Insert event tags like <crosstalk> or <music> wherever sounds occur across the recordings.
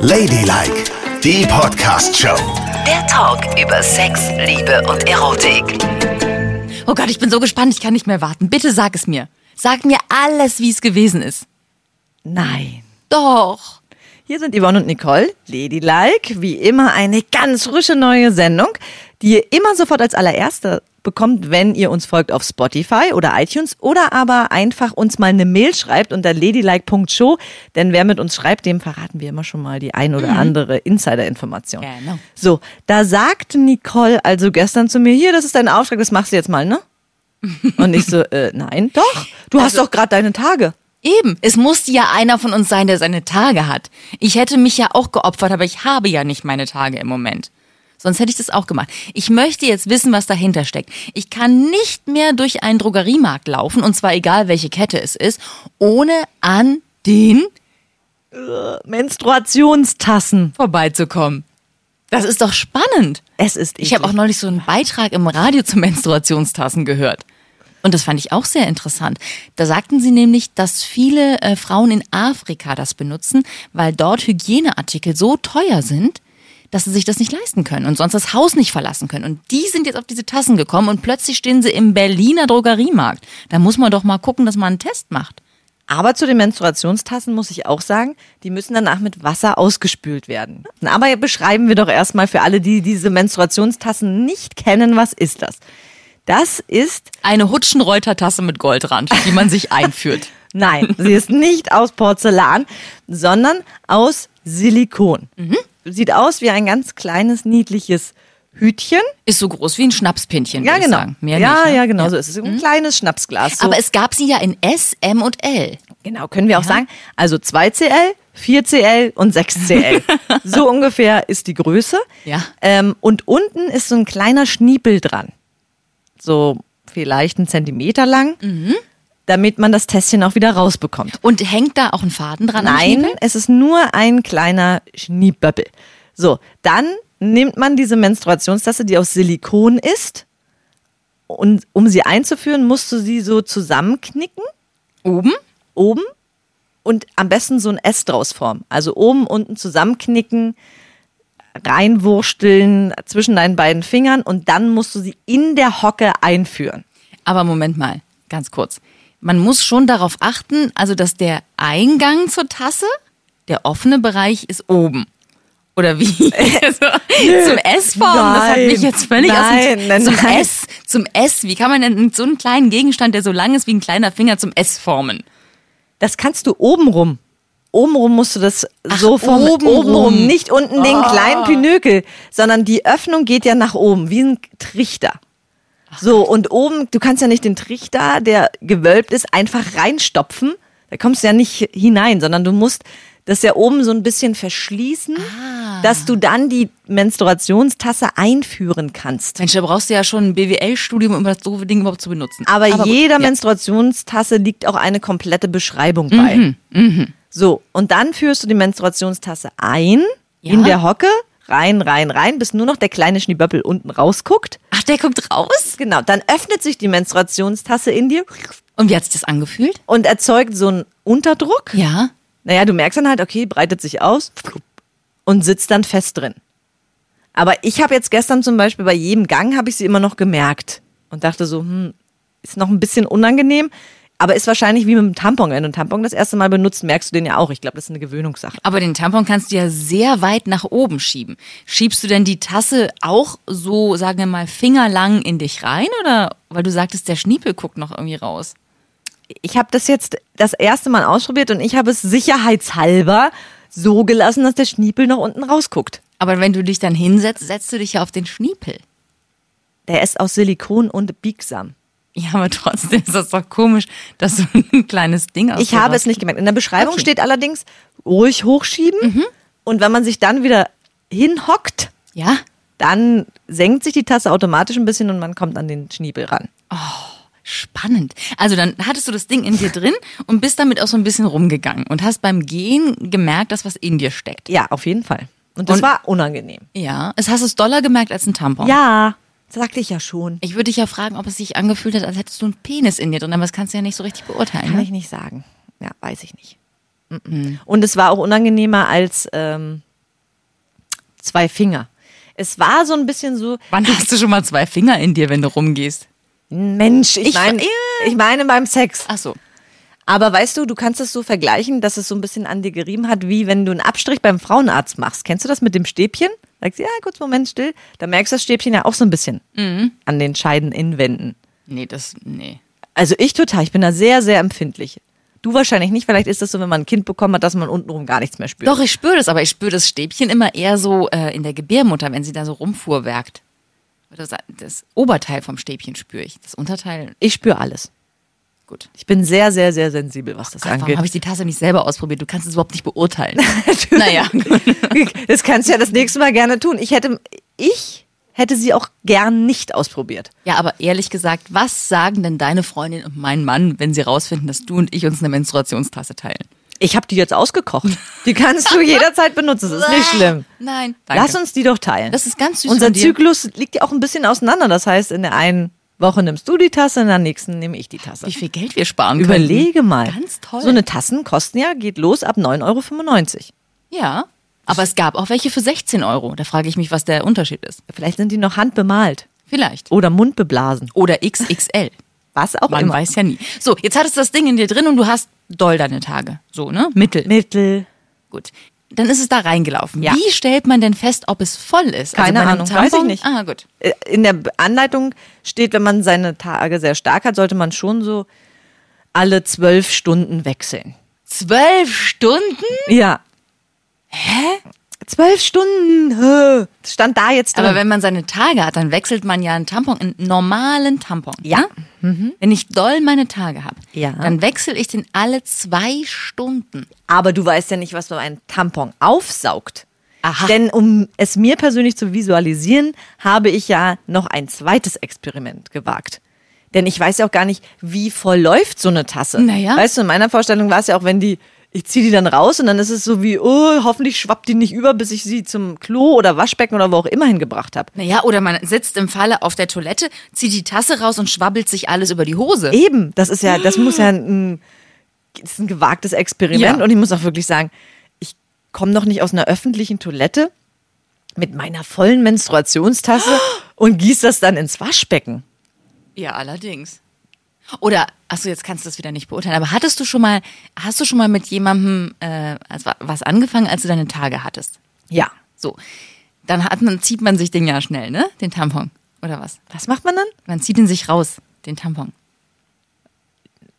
Ladylike, die Podcast-Show. Der Talk über Sex, Liebe und Erotik. Oh Gott, ich bin so gespannt, ich kann nicht mehr warten. Bitte sag es mir. Sag mir alles, wie es gewesen ist. Nein. Doch. Hier sind Yvonne und Nicole, Ladylike, wie immer eine ganz frische neue Sendung, die ihr immer sofort als allererste bekommt, wenn ihr uns folgt auf Spotify oder iTunes oder aber einfach uns mal eine Mail schreibt unter ladylike.show, denn wer mit uns schreibt, dem verraten wir immer schon mal die ein oder andere Insider-Information. Genau. So, da sagte Nicole also gestern zu mir, hier, das ist dein Auftrag, das machst du jetzt mal, ne? <laughs> Und ich so, äh, nein, doch, du hast doch gerade deine Tage. Eben. Es musste ja einer von uns sein, der seine Tage hat. Ich hätte mich ja auch geopfert, aber ich habe ja nicht meine Tage im Moment. Sonst hätte ich das auch gemacht. Ich möchte jetzt wissen, was dahinter steckt. Ich kann nicht mehr durch einen Drogeriemarkt laufen, und zwar egal welche Kette es ist, ohne an den Menstruationstassen. vorbeizukommen. Das ist doch spannend. Es ist Ich habe auch neulich so einen Beitrag im Radio zu Menstruationstassen gehört. Und das fand ich auch sehr interessant. Da sagten sie nämlich, dass viele äh, Frauen in Afrika das benutzen, weil dort Hygieneartikel so teuer sind, dass sie sich das nicht leisten können und sonst das Haus nicht verlassen können. Und die sind jetzt auf diese Tassen gekommen und plötzlich stehen sie im Berliner Drogeriemarkt. Da muss man doch mal gucken, dass man einen Test macht. Aber zu den Menstruationstassen muss ich auch sagen, die müssen danach mit Wasser ausgespült werden. Aber beschreiben wir doch erstmal für alle, die diese Menstruationstassen nicht kennen, was ist das? Das ist, Eine Hutschenreuter-Tasse mit Goldrand, die man sich <laughs> einführt. nein, sie ist nicht aus Porzellan, sondern aus Silikon. Sieht aus wie ein ganz kleines, niedliches Hütchen. Ist so groß wie ein Schnapspinchen. Ja, genau. Ja, nicht, ne? ja, genau so ist es. Ein kleines Schnapsglas. So. Aber es gab sie ja in S, M und L. Genau, können wir auch sagen. Also 2CL, 4CL und 6CL. <laughs> so ungefähr ist die Größe. Ja. Ähm, und unten ist so ein kleiner Schniepel dran. So vielleicht einen Zentimeter lang, Mhm. Damit man das Tässchen auch wieder rausbekommt. Und hängt da auch ein Faden dran? Nein, es ist nur ein kleiner Schnieböppel. So, dann nimmt man diese Menstruationstasse, die aus Silikon ist. Und um sie einzuführen, musst du sie so zusammenknicken Oben? oben und am besten so ein S draus formen. Also oben, unten zusammenknicken, reinwursteln zwischen deinen beiden Fingern und dann musst du sie in der Hocke einführen. Aber Moment mal, ganz kurz. Man muss schon darauf achten, also dass der Eingang zur Tasse, der offene Bereich ist oben. Oder wie? <laughs> Also, zum S-Form, das hat mich jetzt völlig aus Nein, dem, nein, zum nein. S, zum S. Wie kann man denn so einen kleinen Gegenstand, der so lang ist wie ein kleiner Finger, zum S formen? Das kannst du obenrum. Obenrum musst du das so formen. obenrum. Obenrum, nicht unten den kleinen Pinökel, sondern die Öffnung geht ja nach oben, wie ein Trichter. So, und oben, du kannst ja nicht den Trichter, der gewölbt ist, einfach reinstopfen. Da kommst du ja nicht hinein, sondern du musst das ja oben so ein bisschen verschließen, dass du dann die Menstruationstasse einführen kannst. Mensch, da brauchst du ja schon ein BWL-Studium, um das doofe Ding überhaupt zu benutzen. Aber, gut, jeder ja. Menstruationstasse liegt auch eine komplette Beschreibung bei. Mhm, So, und dann führst du die Menstruationstasse ein Ja. in der Hocke, rein, rein, rein, bis nur noch der kleine Schneeböppel unten rausguckt. Der guckt raus? Genau, dann öffnet sich die Menstruationstasse in dir Und wie hat sich das angefühlt? und erzeugt so einen Unterdruck. Ja. Naja, du merkst dann halt, okay, breitet sich aus und sitzt dann fest drin. Aber ich habe jetzt gestern zum Beispiel bei jedem Gang habe ich sie immer noch gemerkt und dachte so, hm, ist noch ein bisschen unangenehm, aber ist wahrscheinlich wie mit dem Tampon. Wenn du einen Tampon das erste Mal benutzt, merkst du den ja auch. Ich glaube, das ist eine Gewöhnungssache. Aber den Tampon kannst du ja sehr weit nach oben schieben. Schiebst du denn die Tasse auch so, sagen wir mal, fingerlang in dich rein? Oder weil du sagtest, der Schniepel guckt noch irgendwie raus? Ich habe das jetzt das erste Mal ausprobiert und ich habe es sicherheitshalber so gelassen, dass der Schniepel noch unten rausguckt. Aber wenn du dich dann hinsetzt, setzt du dich ja auf den Schniepel. Der ist aus Silikon und biegsam. Ja, aber trotzdem ist das doch komisch, dass so ein kleines Ding aus Ich habe es nicht gemerkt. In der Beschreibung Okay. steht allerdings ruhig hochschieben und wenn man sich dann wieder hinhockt, Ja? dann senkt sich die Tasse automatisch ein bisschen und man kommt an den Schniepel ran. Spannend. Also dann hattest du das Ding in dir drin und bist damit auch so ein bisschen rumgegangen und hast beim Gehen gemerkt, dass was in dir steckt. Ja, auf jeden Fall. Und das Und- war unangenehm. Ja. Es hast du es doller gemerkt als ein Tampon. Ja, sagte ich ja schon. Ich würde dich ja fragen, ob es sich angefühlt hat, als hättest du einen Penis in dir drin, aber das kannst du ja nicht so richtig beurteilen. Kann Ne? ich nicht sagen. Ja, weiß ich nicht. Und es war auch unangenehmer als ähm, zwei Finger. Es war so ein bisschen so, Wann hast du schon mal zwei Finger in dir, wenn du rumgehst? Mensch, ich, Ich- meine, ich meine beim Sex. Ach so. Aber weißt du, du kannst es so vergleichen, dass es so ein bisschen an dir gerieben hat, wie wenn du einen Abstrich beim Frauenarzt machst. Kennst du das mit dem Stäbchen? Sagst du, ja, kurz Moment still. Da merkst du das Stäbchen ja auch so ein bisschen an den Scheideninnenwänden. Nee, das, nee. Also ich total, ich bin da sehr, sehr empfindlich. Du wahrscheinlich nicht, vielleicht ist das so, wenn man ein Kind bekommen hat, dass man untenrum gar nichts mehr spürt. Doch, ich spüre das, aber ich spüre das Stäbchen immer eher so äh, in der Gebärmutter, wenn sie da so rumfuhrwerkt. Das, das Oberteil vom Stäbchen spüre ich. Das Unterteil, Ich spüre alles. Gut. Ich bin sehr, sehr, sehr sensibel, was das Gott, warum angeht. habe ich die Tasse nicht selber ausprobiert? Du kannst es überhaupt nicht beurteilen. <laughs> naja. <laughs> Das kannst du ja das nächste Mal gerne tun. Ich hätte, ich hätte sie auch gern nicht ausprobiert. Ja, aber ehrlich gesagt, was sagen denn deine Freundin und mein Mann, wenn sie rausfinden, dass du und ich uns eine Menstruationstasse teilen? Ich habe die jetzt ausgekocht. Die kannst du <laughs> jederzeit benutzen. Das ist nicht schlimm. Nein, danke. Lass uns die doch teilen. Das ist ganz süß Unser. Zyklus liegt ja auch ein bisschen auseinander. Das heißt, in der einen Woche nimmst du die Tasse, in der nächsten nehme ich die Tasse. Wie viel Geld wir sparen können. Überlege mal. Ganz toll. So eine Tassen kosten ja, geht los ab 9,95 Euro. Ja, aber es gab auch welche für 16 Euro. Da frage ich mich, was der Unterschied ist. Vielleicht sind die noch handbemalt Vielleicht. oder mundbeblasen. Oder XXL. Was auch Man immer. weiß ja nie. So, jetzt hattest du das Ding in dir drin und du hast doll deine Tage. So, ne? Mittel. Mittel. Gut. Dann ist es da reingelaufen. Ja. Wie stellt man denn fest, ob es voll ist? Keine bei einem Ahnung, weiß ich nicht. Ah, gut. Äh, In der Anleitung steht, wenn man seine Tage sehr stark hat, sollte man schon so alle zwölf Stunden wechseln. Zwölf Stunden? Ja. Hä? Zwölf Stunden. Das stand da jetzt drin. Aber wenn man seine Tage hat, dann wechselt man ja einen Tampon, einen normalen Tampon. Ja. Wenn ich doll meine Tage habe, Ja. dann wechsle ich den alle zwei Stunden. Aber du weißt ja nicht, was so ein Tampon aufsaugt. Aha. Denn um es mir persönlich zu visualisieren, habe ich ja noch ein zweites Experiment gewagt. Denn ich weiß ja auch gar nicht, wie voll läuft so eine Tasse. Naja. Weißt du, in meiner Vorstellung war es ja auch, wenn die, ich ziehe die dann raus und dann ist es so wie, oh, hoffentlich schwappt die nicht über, bis ich sie zum Klo oder Waschbecken oder wo auch immer hingebracht habe. Naja, oder man sitzt im Falle auf der Toilette, zieht die Tasse raus und schwabbelt sich alles über die Hose. Eben, das ist ja, das muss ja ein, das ist ein gewagtes Experiment Ja. und ich muss auch wirklich sagen, ich komme noch nicht aus einer öffentlichen Toilette mit meiner vollen Menstruationstasse <gasps> und gieß das dann ins Waschbecken. Ja, allerdings. Oder, achso, jetzt kannst du das wieder nicht beurteilen, aber hattest du schon mal, hast du schon mal mit jemandem äh, also was angefangen, als du deine Tage hattest? Ja. So. Dann hat man, zieht man sich den ja schnell, ne? Den Tampon. Oder was? Was macht man dann? Man zieht ihn sich raus, den Tampon.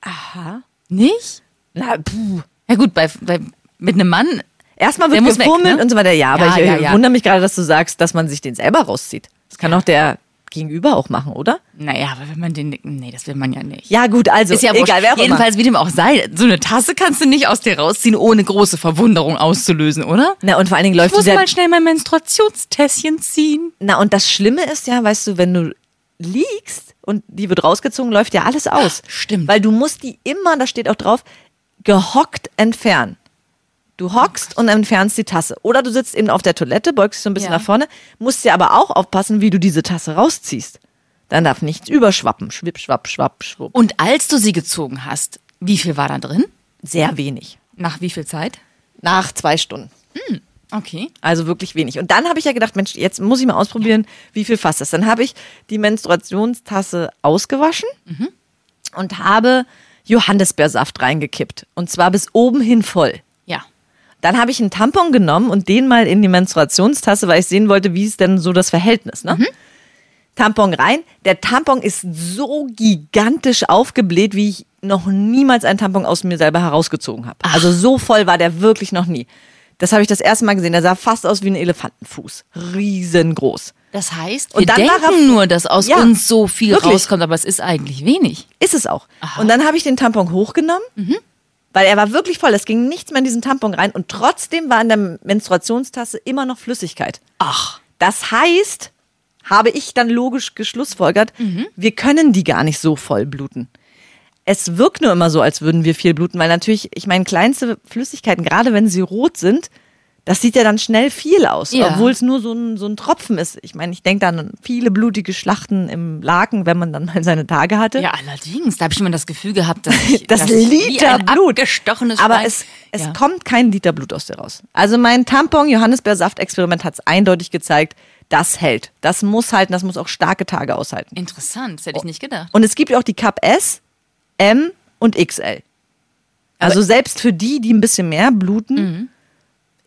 Aha. Nicht? Na, puh. Ja gut, bei, bei mit einem Mann, Erstmal wird gefummelt ne? und so weiter. Ja, aber Ja, ich ja, äh, ja. wundere mich gerade, dass du sagst, dass man sich den selber rauszieht. Das kann auch der Gegenüber auch machen, oder? naja, aber wenn man den, nee, das will man ja nicht. Ja, gut, also Ist ja egal, wer Jedenfalls, wie dem auch sei, so eine Tasse kannst du nicht aus dir rausziehen, ohne große Verwunderung auszulösen, oder? Na, und vor allen Dingen Ich läuft muss dieser, mal schnell mein Menstruationstässchen ziehen. Na, und das Schlimme ist ja, weißt du, wenn du liegst und die wird rausgezogen, läuft ja alles aus. Stimmt. Weil du musst die immer, da steht auch drauf, gehockt entfernen. Du hockst und entfernst die Tasse. Oder du sitzt eben auf der Toilette, beugst dich so ein bisschen Ja. nach vorne, musst dir aber auch aufpassen, wie du diese Tasse rausziehst. Dann darf nichts überschwappen. Schwipp, schwapp, schwapp, schwupp. Und als du sie gezogen hast, wie viel war da drin? Sehr wenig. Nach wie viel Zeit? Nach zwei Stunden. Okay. Also wirklich wenig. Und dann habe ich ja gedacht, Mensch, jetzt muss ich mal ausprobieren, wie viel fasst das. Dann habe ich die Menstruationstasse ausgewaschen und habe Johannisbeersaft reingekippt. Und zwar bis oben hin voll. Dann habe ich einen Tampon genommen und den mal in die Menstruationstasse, weil ich sehen wollte, wie ist denn so das Verhältnis. Ne? Tampon rein. Der Tampon ist so gigantisch aufgebläht, wie ich noch niemals einen Tampon aus mir selber herausgezogen habe. Also so voll war der wirklich noch nie. Das habe ich das erste Mal gesehen. Der sah fast aus wie ein Elefantenfuß. Riesengroß. Das heißt, Und wir dann war denken er- nur, dass aus Ja, uns so viel wirklich. rauskommt, aber es ist eigentlich wenig. Ist es auch. Und dann habe ich den Tampon hochgenommen, weil er war wirklich voll. Es ging nichts mehr in diesen Tampon rein und trotzdem war in der Menstruationstasse immer noch Flüssigkeit. Ach. Das heißt, habe ich dann logisch geschlussfolgert, wir können die gar nicht so voll bluten. Es wirkt nur immer so, als würden wir viel bluten, weil natürlich, ich meine, kleinste Flüssigkeiten, gerade wenn sie rot sind, Das sieht ja dann schnell viel aus, Ja. obwohl es nur so ein, so ein Tropfen ist. Ich meine, ich denke dann an viele blutige Schlachten im Laken, wenn man dann mal seine Tage hatte. Ja, allerdings. Da habe ich immer das Gefühl gehabt, dass <laughs> ich Das dass ich Liter ein Blut. abgestochenes Aber Schwein- es, es ja. kommt kein Liter Blut aus dir raus. Also mein Tampon-Johannisbeersaft-Experiment hat es eindeutig gezeigt, das hält. Das muss halten, das muss auch starke Tage aushalten. Interessant, das hätte ich nicht gedacht. Und es gibt ja auch die Cup S, M und XL. Also selbst für die, die ein bisschen mehr bluten, Mhm.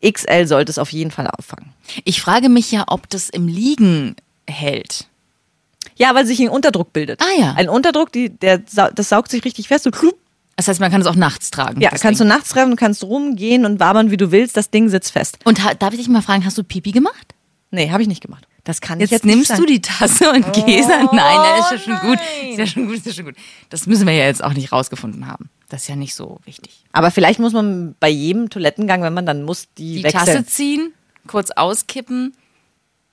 XL sollte es auf jeden Fall auffangen. Ich frage mich ja, ob das im Liegen hält. Ja, weil sich ein Unterdruck bildet. Ah, ja. Ein Unterdruck, die, der, das saugt sich richtig fest. So, klup. Das heißt, man kann es auch nachts tragen. ja, kannst Ding. du nachts du kannst rumgehen und wabern, wie du willst. Das Ding sitzt fest. Und darf ich dich mal fragen, hast du Pipi gemacht? Nee, habe ich nicht gemacht. Das kann ich Jetzt, jetzt nimmst du die Tasse und gehst an. Nein, nein, ist ja schon gut. Ist ja schon gut, ist ja schon gut. Das müssen wir ja jetzt auch nicht rausgefunden haben. Das ist ja nicht so wichtig. Aber vielleicht muss man bei jedem Toilettengang, wenn man dann muss, die, Die wechseln. Tasse ziehen, kurz auskippen,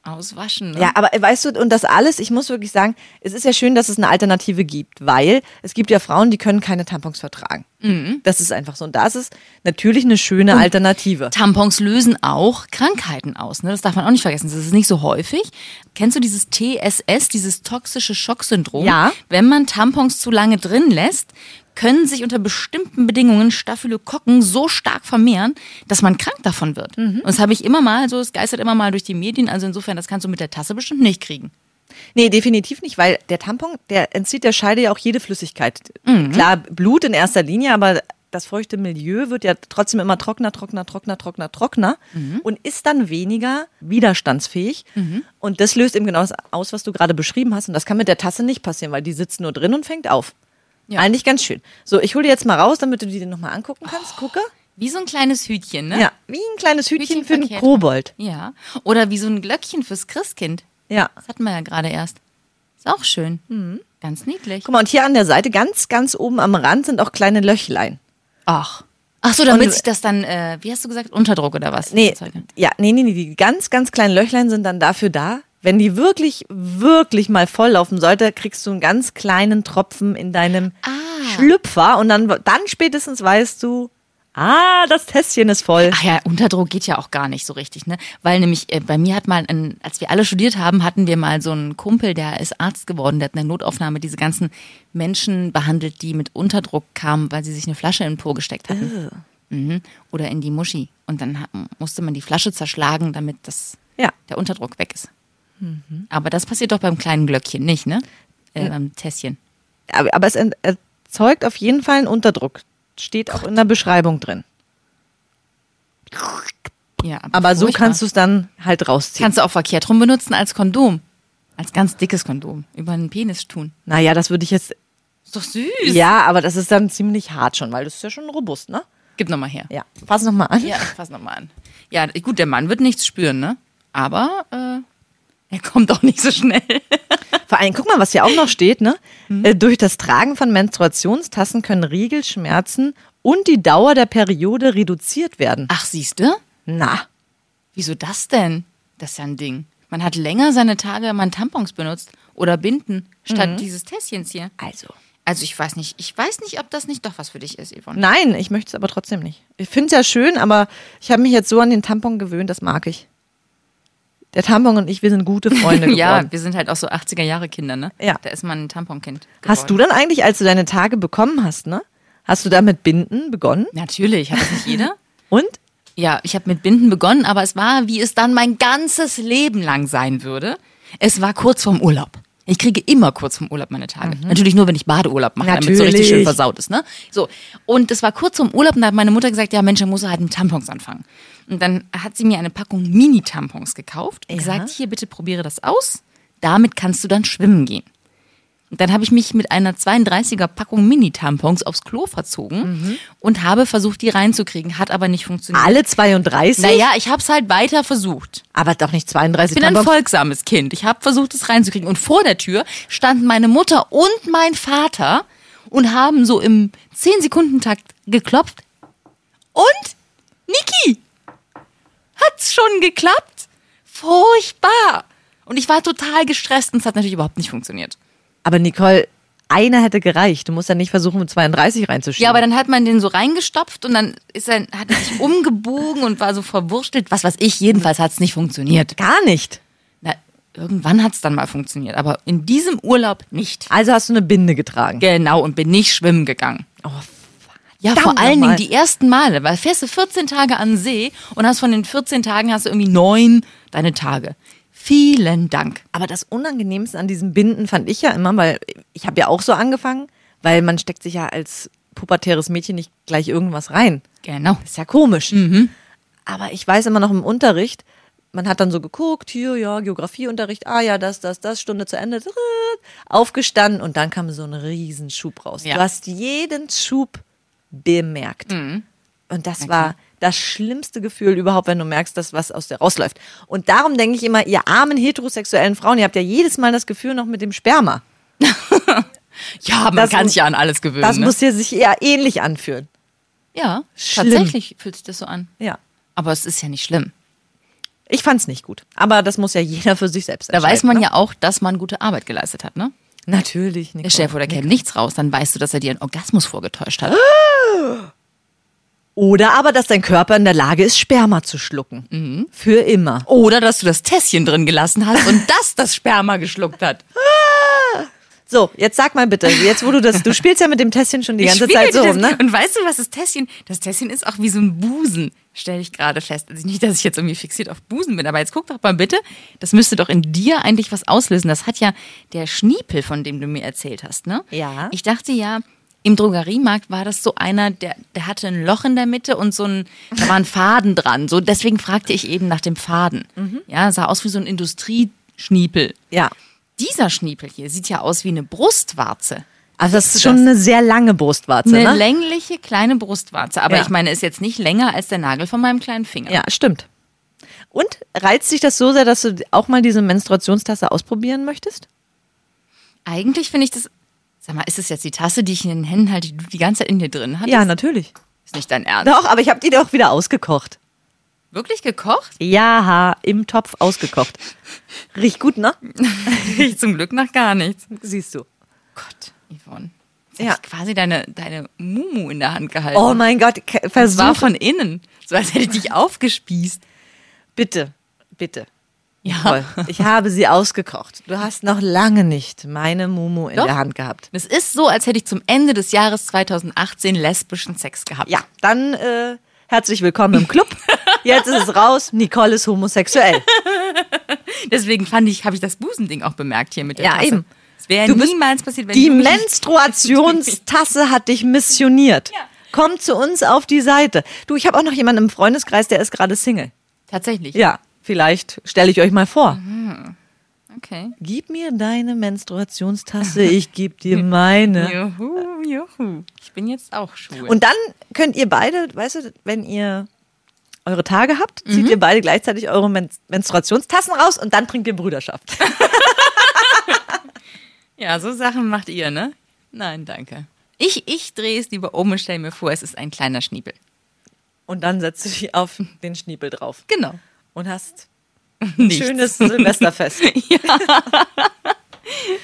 auswaschen. Ne? Ja, aber weißt du, und das alles, ich muss wirklich sagen, es ist ja schön, dass es eine Alternative gibt, weil es gibt ja Frauen, die können keine Tampons vertragen. Mhm. Das ist einfach so. Und das ist natürlich eine schöne Alternative. Tampons lösen auch Krankheiten aus. Ne? Das darf man auch nicht vergessen. Das ist nicht so häufig. Kennst du dieses TSS, dieses toxische Schocksyndrom? Ja. Wenn man Tampons zu lange drin lässt, können sich unter bestimmten Bedingungen Staphylokokken so stark vermehren, dass man krank davon wird. Und das habe ich immer mal, so es geistert immer mal durch die Medien. Also insofern, das kannst du mit der Tasse bestimmt nicht kriegen. Nee, definitiv nicht, weil der Tampon, der entzieht der Scheide ja auch jede Flüssigkeit. Mhm. Klar, Blut in erster Linie, aber das feuchte Milieu wird ja trotzdem immer trockener, trockener, trockener, trockener, trockener Mhm. und ist dann weniger widerstandsfähig. Und das löst eben genau das aus, was du gerade beschrieben hast. Und das kann mit der Tasse nicht passieren, weil die sitzt nur drin und fängt auf. Ja. Eigentlich ganz schön. So, ich hole die jetzt mal raus, damit du die nochmal angucken kannst. Gucke. Wie so ein kleines Hütchen, ne? Ja, wie ein kleines Hütchen, Hütchen für einen. Kobold. Ja. Oder wie so ein Glöckchen fürs Christkind. Ja. Das hatten wir ja gerade erst. Ist auch schön. Ganz niedlich. Guck mal, und hier an der Seite, ganz, ganz oben am Rand sind auch kleine Löchlein. Ach. Ach so, damit Und- sich das dann, äh, wie hast du gesagt, Unterdruck oder was? Nee, ja, nee, nee, nee, die ganz, ganz kleinen Löchlein sind dann dafür da. Wenn die wirklich, wirklich mal volllaufen sollte, kriegst du einen ganz kleinen Tropfen in deinem Ah. Schlüpfer und dann, dann spätestens weißt du, ah, das Tässchen ist voll. Ach ja, Unterdruck geht ja auch gar nicht so richtig, ne? Weil nämlich äh, bei mir hat mal, ein, als wir alle studiert haben, hatten wir mal so einen Kumpel, der ist Arzt geworden, der hat in der Notaufnahme diese ganzen Menschen behandelt, die mit Unterdruck kamen, weil sie sich eine Flasche in den Po gesteckt hatten. Mhm. Oder in die Muschi. Und dann musste man die Flasche zerschlagen, damit das, Ja. der Unterdruck weg ist. Aber das passiert doch beim kleinen Glöckchen nicht, ne? Äh, Beim Tässchen. Aber, aber es erzeugt auf jeden Fall einen Unterdruck. Steht auch in der Beschreibung drin. Ja, Aber so furchtbar. kannst du es dann halt rausziehen. Kannst du auch verkehrt rum benutzen als Kondom. Als ganz dickes Kondom. Über einen Penis tun. naja, das würde ich jetzt, Ist doch süß. ja, aber das ist dann ziemlich hart schon, weil das ist ja schon robust, ne? Gib nochmal her. Ja, fass noch mal an. Ja, fass nochmal an. Ja, gut, der Mann wird nichts spüren, ne? Aber äh, er kommt auch nicht so schnell. <laughs> Vor allem, guck mal, was hier auch noch steht, ne? Mhm. Äh, durch das Tragen von Menstruationstassen können Regelschmerzen und die Dauer der Periode reduziert werden. Ach, siehst du? Na, Wieso das denn? Das ist ja ein Ding. Man hat länger seine Tage, wenn man Tampons benutzt oder Binden, statt dieses Tässchens hier. also. Also ich weiß nicht, ich weiß nicht, ob das nicht doch was für dich ist, Yvonne. Nein, ich möchte es aber trotzdem nicht. Ich finde es ja schön, aber ich habe mich jetzt so an den Tampon gewöhnt, das mag ich. Der Tampon und ich, wir sind gute Freunde <laughs> geworden. Ja, wir sind halt auch so 80er Jahre Kinder, ne? Ja. Da ist man ein Tamponkind. Hast du geworden. dann eigentlich, als du deine Tage bekommen hast, ne? Hast du da mit Binden begonnen? Natürlich, hat das nicht jeder? <laughs> Und? Ja, ich habe mit Binden begonnen, aber es war, wie es dann mein ganzes Leben lang sein würde. Es war kurz vorm Urlaub. Ich kriege immer kurz vorm Urlaub meine Tage. Natürlich nur, wenn ich Badeurlaub mache, damit es so richtig schön versaut ist. Ne? So. Und es war kurz vorm Urlaub und da hat meine Mutter gesagt, ja Mensch, dann muss er halt mit Tampons anfangen. Und dann hat sie mir eine Packung Mini-Tampons gekauft und Ja. gesagt, hier bitte probiere das aus. Damit kannst du dann schwimmen gehen. Und dann habe ich mich mit einer 32er Packung Mini-Tampons aufs Klo verzogen und habe versucht, die reinzukriegen. Hat aber nicht funktioniert. Alle 32? Naja, ich habe es halt weiter versucht. Aber doch nicht 32 Ich bin ein Tampons. folgsames Kind. Ich habe versucht, es reinzukriegen. Und vor der Tür standen meine Mutter und mein Vater und haben so im 10-Sekunden-Takt geklopft. Und Niki, hat's schon geklappt? Furchtbar. Und ich war total gestresst und es hat natürlich überhaupt nicht funktioniert. Aber Nicole, einer hätte gereicht. Du musst ja nicht versuchen, mit 32 reinzuschieben. Ja, aber dann hat man den so reingestopft und dann ist er, hat er sich <laughs> umgebogen und war so verwurstelt. Was weiß ich, jedenfalls hat es nicht funktioniert. gar nicht. Na, irgendwann hat es dann mal funktioniert, aber in diesem Urlaub nicht. Also hast du eine Binde getragen. Genau, und bin nicht schwimmen gegangen. Oh, Ja, vor allen Dingen die ersten Male, weil fährst du 14 Tage an See und hast von den 14 Tagen hast du irgendwie neun deine Tage. Vielen Dank. Aber das Unangenehmste an diesen Binden fand ich ja immer, weil ich habe ja auch so angefangen, weil man steckt sich ja als pubertäres Mädchen nicht gleich irgendwas rein. Genau. Ist ja komisch. Aber ich weiß immer noch im Unterricht, man hat dann so geguckt, hier, ja, Geografieunterricht, ah ja, das, das, das, Stunde zu Ende, aufgestanden und dann kam so ein riesen Schub raus. Ja. Du hast jeden Schub bemerkt. Und das war das schlimmste Gefühl überhaupt, wenn du merkst, dass was aus dir rausläuft. Und darum denke ich immer, ihr armen heterosexuellen Frauen, ihr habt ja jedes Mal das Gefühl noch mit dem Sperma. <laughs> Ja, man Das kann sich ja an alles gewöhnen. Das ne? muss ja sich eher ähnlich anfühlen. ja, Schlimm. tatsächlich fühlt sich das so an. Ja. Aber es ist ja nicht schlimm. Ich fand's nicht gut. Aber das muss ja jeder für sich selbst Da entscheiden. weiß man ne? ja auch, dass man gute Arbeit geleistet hat, ne? Natürlich, Der Nicole. Chef oder käme nichts raus, dann weißt du, dass er dir einen Orgasmus vorgetäuscht hat. Oder aber, dass dein Körper in der Lage ist, Sperma zu schlucken. Für immer. Oder dass du das Tässchen drin gelassen hast und <laughs> das das Sperma geschluckt hat. So, jetzt sag mal bitte, jetzt wo du das, du spielst ja mit dem Tässchen schon die ganze Ich Zeit so rum, ne? Und weißt du, was das Tässchen? Das Tässchen ist auch wie so ein Busen, stelle ich gerade fest. Also nicht, dass ich jetzt irgendwie fixiert auf Busen bin, aber jetzt guck doch mal bitte, das müsste doch in dir eigentlich was auslösen. Das hat ja der Schniepel, von dem du mir erzählt hast, ne? Ja. Ich dachte ja, im Drogeriemarkt war das so einer, der, der hatte ein Loch in der Mitte und so ein, da war ein Faden dran. So, deswegen fragte ich eben nach dem Faden. Mhm. Ja, sah aus wie so ein Industrieschniepel. Ja. Dieser Schniepel hier sieht ja aus wie eine Brustwarze. Also das ist schon eine sehr lange Brustwarze, Eine ne? längliche kleine Brustwarze, aber Ja. ich meine, ist jetzt nicht länger als der Nagel von meinem kleinen Finger. Ja, stimmt. Und reizt dich das so sehr, dass du auch mal diese Menstruationstasse ausprobieren möchtest? Eigentlich finde ich das. Sag mal, ist es jetzt die Tasse, die ich in den Händen halte, die du die ganze Zeit in dir drin hattest? Ja, natürlich. Ist nicht dein Ernst. Doch, aber ich habe die doch wieder ausgekocht. Wirklich gekocht? Ja, im Topf ausgekocht. Riecht gut, ne? <laughs> Riecht zum Glück nach gar nichts. Siehst du. Gott, Yvonne. Jetzt Ja. quasi deine, deine Mumu in der Hand gehalten. Oh mein Gott, das war versuch von innen. So als hätte ich dich aufgespießt. bitte, bitte. Ja. Nicole, ich habe sie ausgekocht. Du hast noch lange nicht meine Mumu in Doch. der Hand gehabt. Es ist so, als hätte ich zum Ende des Jahres 2018 lesbischen Sex gehabt. Ja, dann äh, herzlich willkommen im Club. Jetzt ist es raus, Nicole ist homosexuell. <laughs> Deswegen fand ich, habe ich das Busending auch bemerkt hier mit der Ja, Tasse. eben. Wäre niemals passiert, wenn Die Menstruationstasse hat dich missioniert. Ja. Komm zu uns auf die Seite. Du, ich habe auch noch jemanden im Freundeskreis, der ist gerade Single. Tatsächlich. Ja, vielleicht stelle ich euch mal vor. Okay. Gib mir deine Menstruationstasse, ich geb dir <laughs> meine. Juhu, juhu. Ich bin jetzt auch schwul. Und dann könnt ihr beide, weißt du, wenn ihr eure Tage habt, zieht ihr beide gleichzeitig eure Men Menstruationstassen raus und dann trinkt ihr Brüderschaft. <laughs> ja, so Sachen macht ihr, ne? Nein, danke. Ich, ich drehe es lieber um und stelle mir vor, es ist ein kleiner Schniepel. Und dann setzt du dich auf den Schniepel drauf Genau. und hast Nichts. schönes Silvesterfest. <laughs>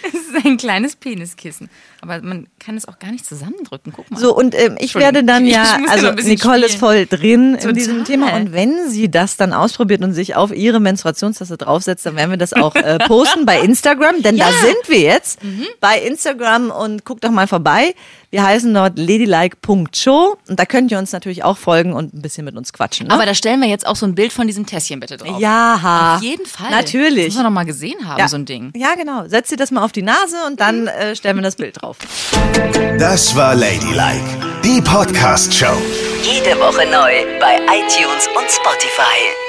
Es ist ein kleines Peniskissen. Aber man kann es auch gar nicht zusammendrücken. Guck mal. So, und ähm, ich werde dann <laughs> ja, also Nicole ist spielen. voll drin in Total. diesem Thema. Und wenn sie das dann ausprobiert und sich auf ihre Menstruationstasse draufsetzt, dann werden wir das auch äh, <laughs> posten bei Instagram, denn da Ja. sind wir jetzt Mhm. bei Instagram und guckt doch mal vorbei. Wir heißen dort ladylike.show und da könnt ihr uns natürlich auch folgen und ein bisschen mit uns quatschen. Ne? Aber da stellen wir jetzt auch so ein Bild von diesem Tässchen bitte drauf. ja, Auf jeden Fall. Natürlich. Das muss man noch mal gesehen haben, ja. so ein Ding. Ja, genau. Setzt ihr das mal auf die Nase und dann äh, stellen wir das Bild drauf. Das war Ladylike, die Podcast-Show. Jede Woche neu bei iTunes und Spotify.